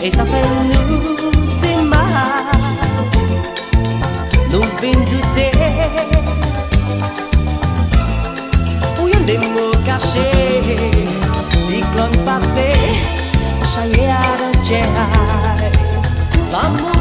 E sa fen nou seman, nou ven dute, ou yon de mou kache, si klon pase, chanye adan chenay, vamo.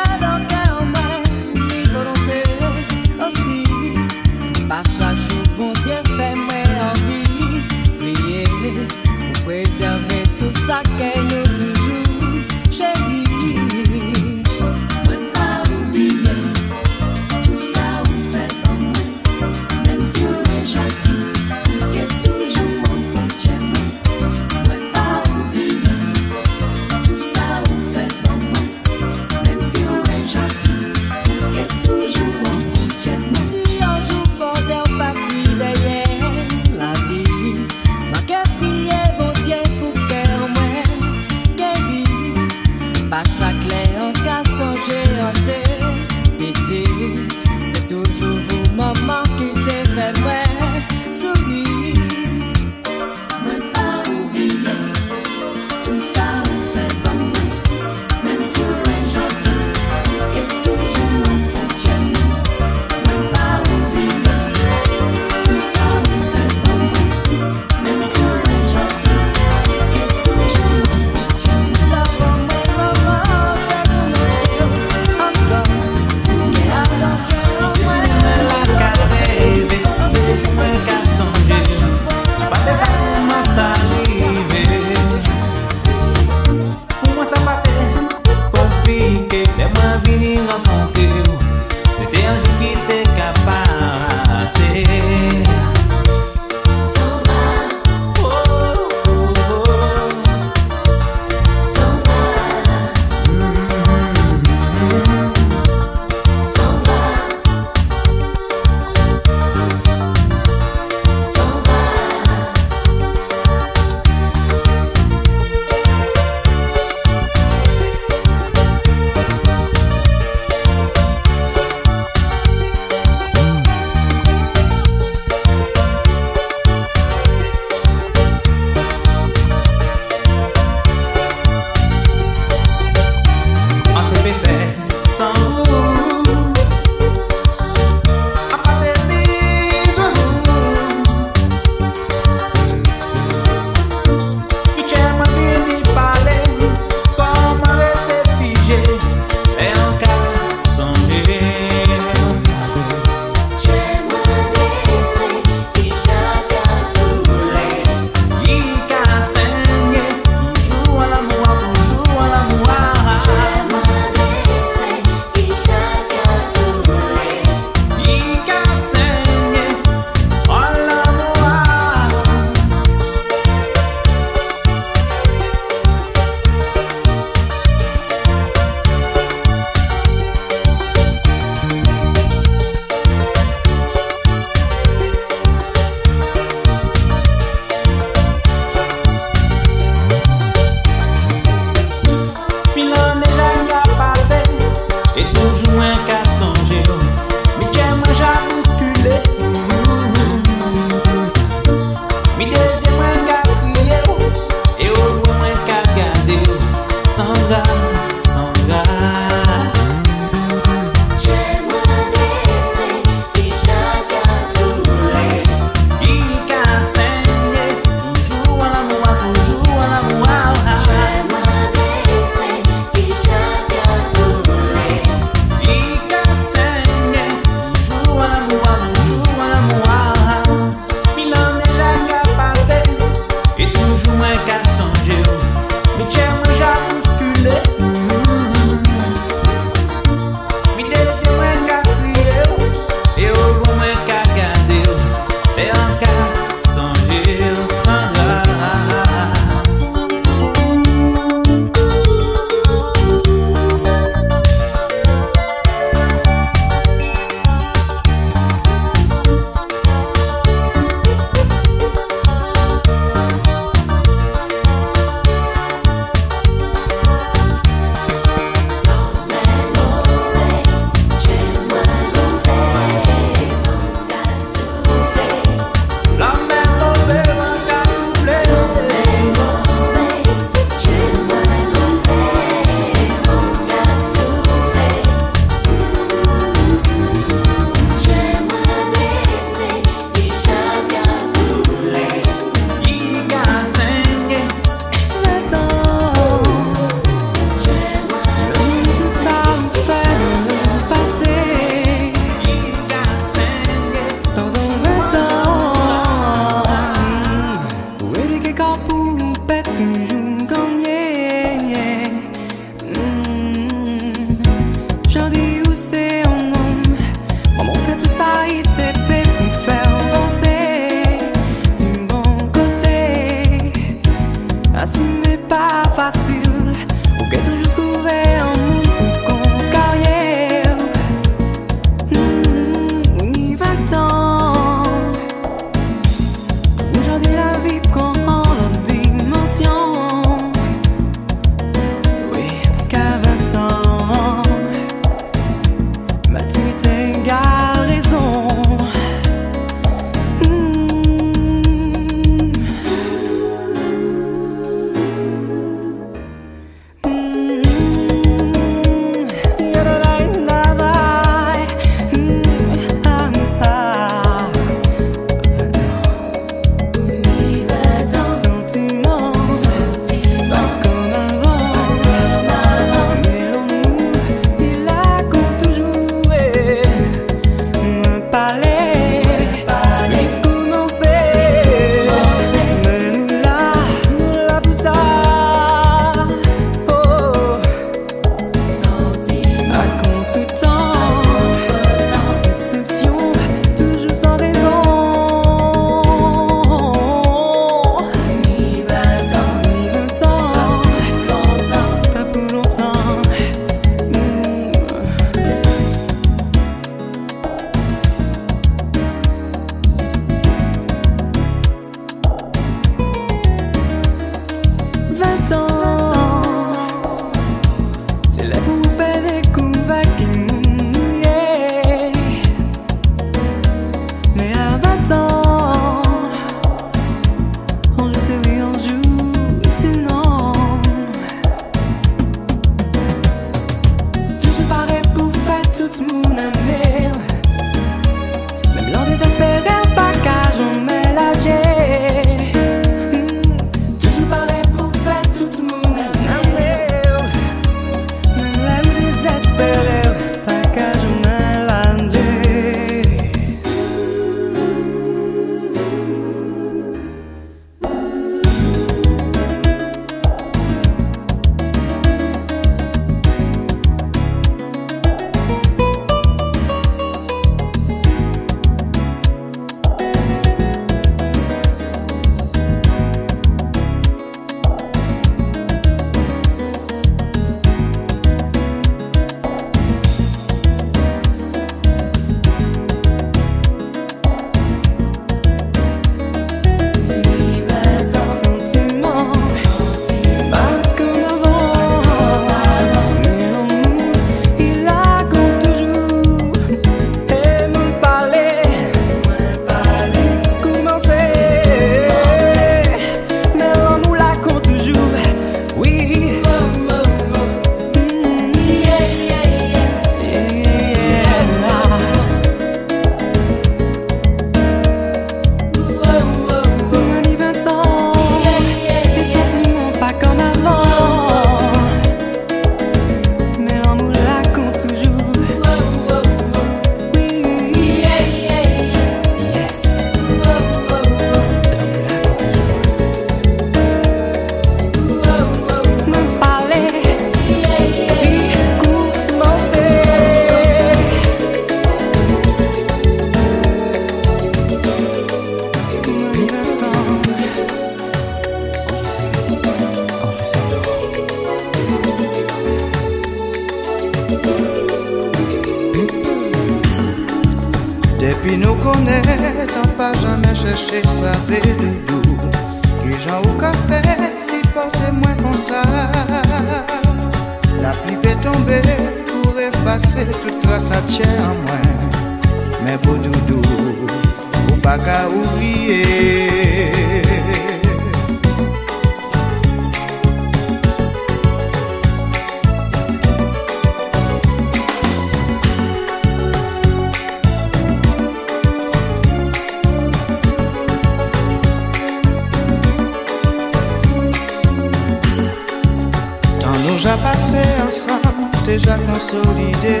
A passé ensemble, déjà consolidé.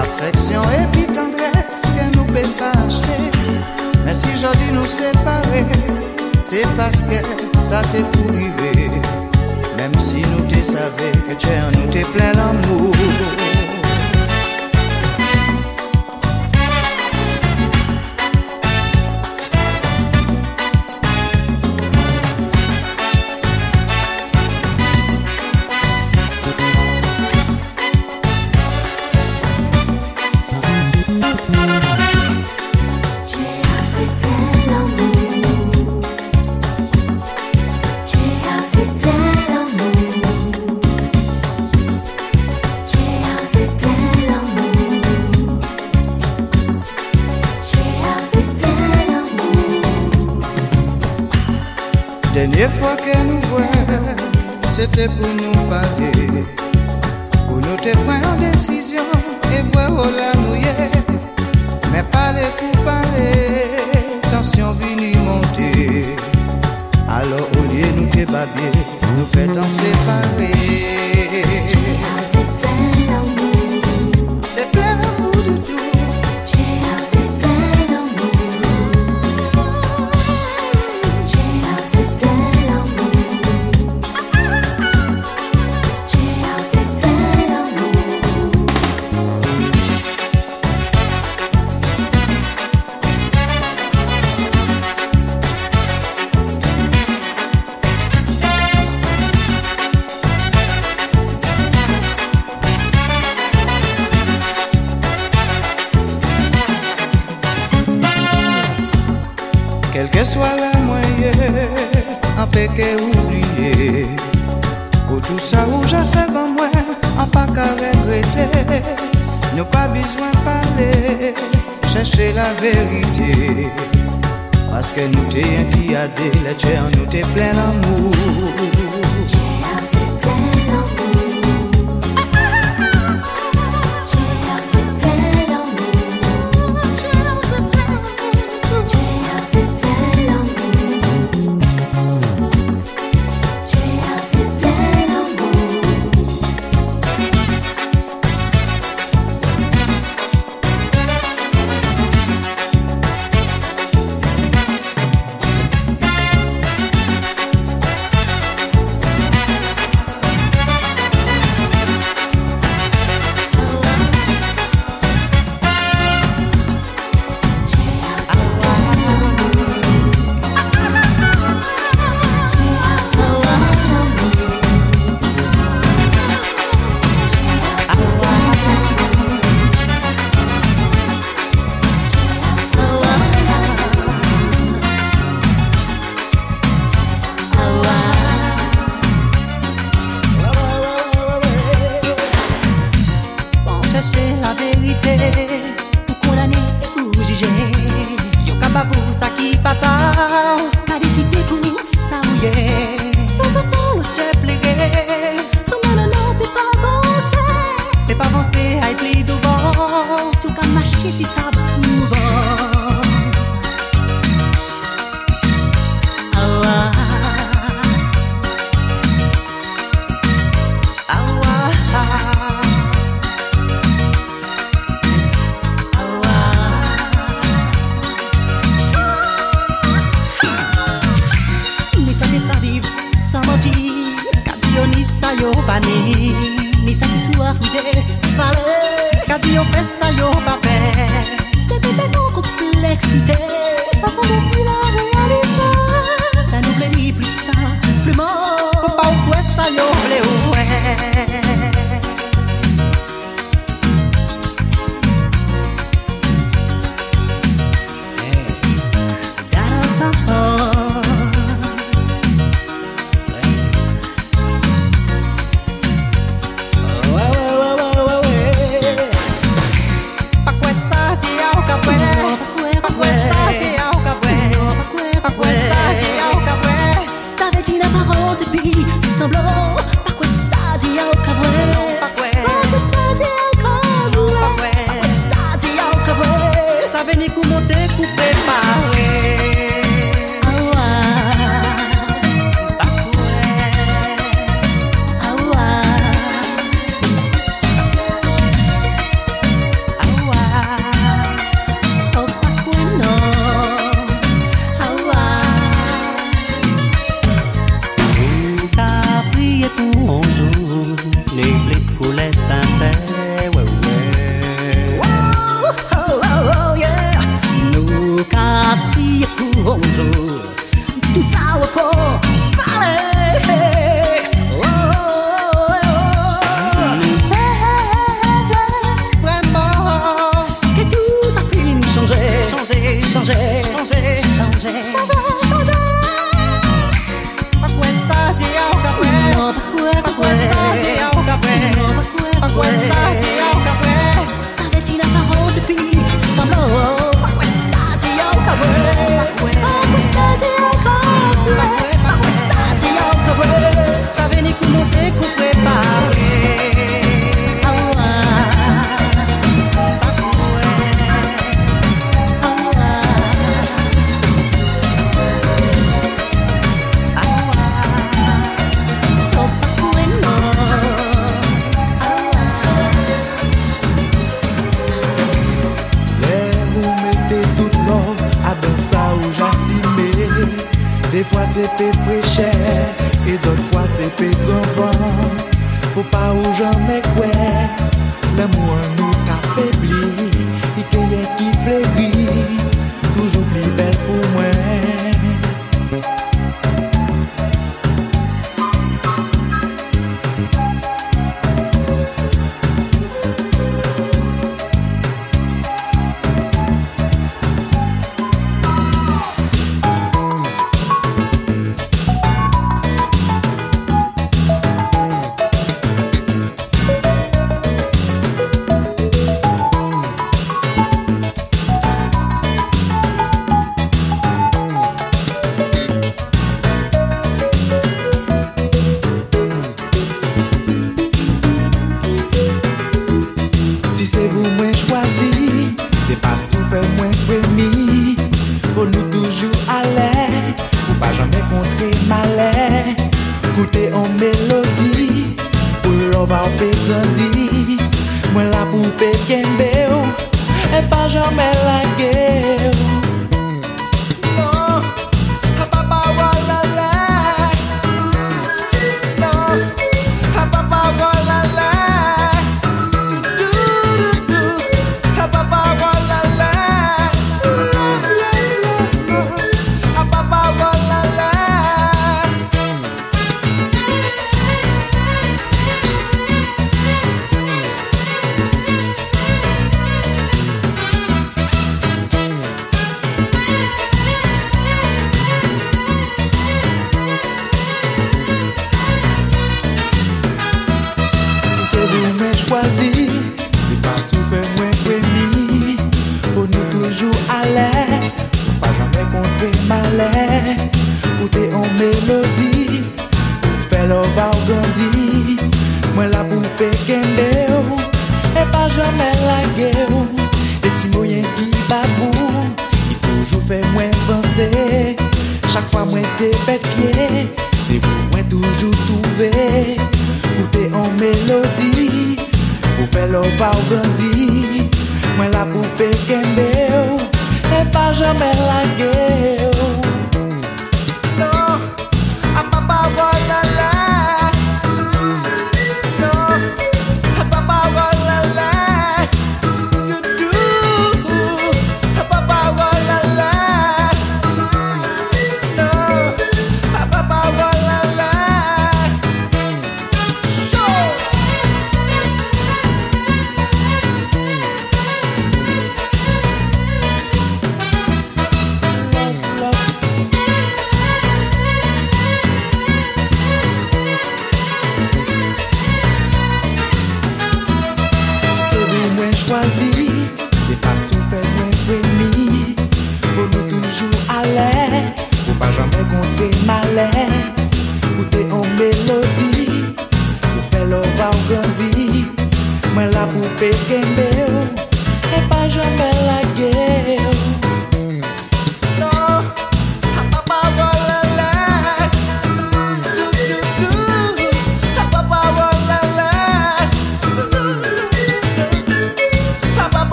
Affection et puis tendresse que nous peut pas acheter. Mais si j'ai dit nous séparer, c'est parce que ça t'est privé. Même si nous te savé que tu nous t'es plein d'amour Des fois que nous voyons, c'était pour nous parler. Pour nous te prendre en décision et voir la mouillée. Mais parler pour parler, tension venue monter. Alors au lieu de nous débattre, nous faisons séparer. un nous te plein d'amour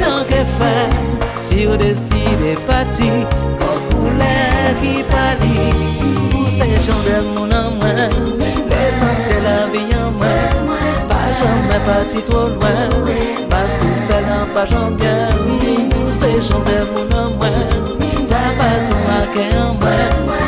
Ke fè Si ou desi de pati Kou kou lè ki pali Mou se chan dè moun an mwen Lesansè la bi an mwen Pa jen mè pati to an mwen Pas di selan pa jen gè Mou se chan dè moun an mwen Ta pas an akè an mwen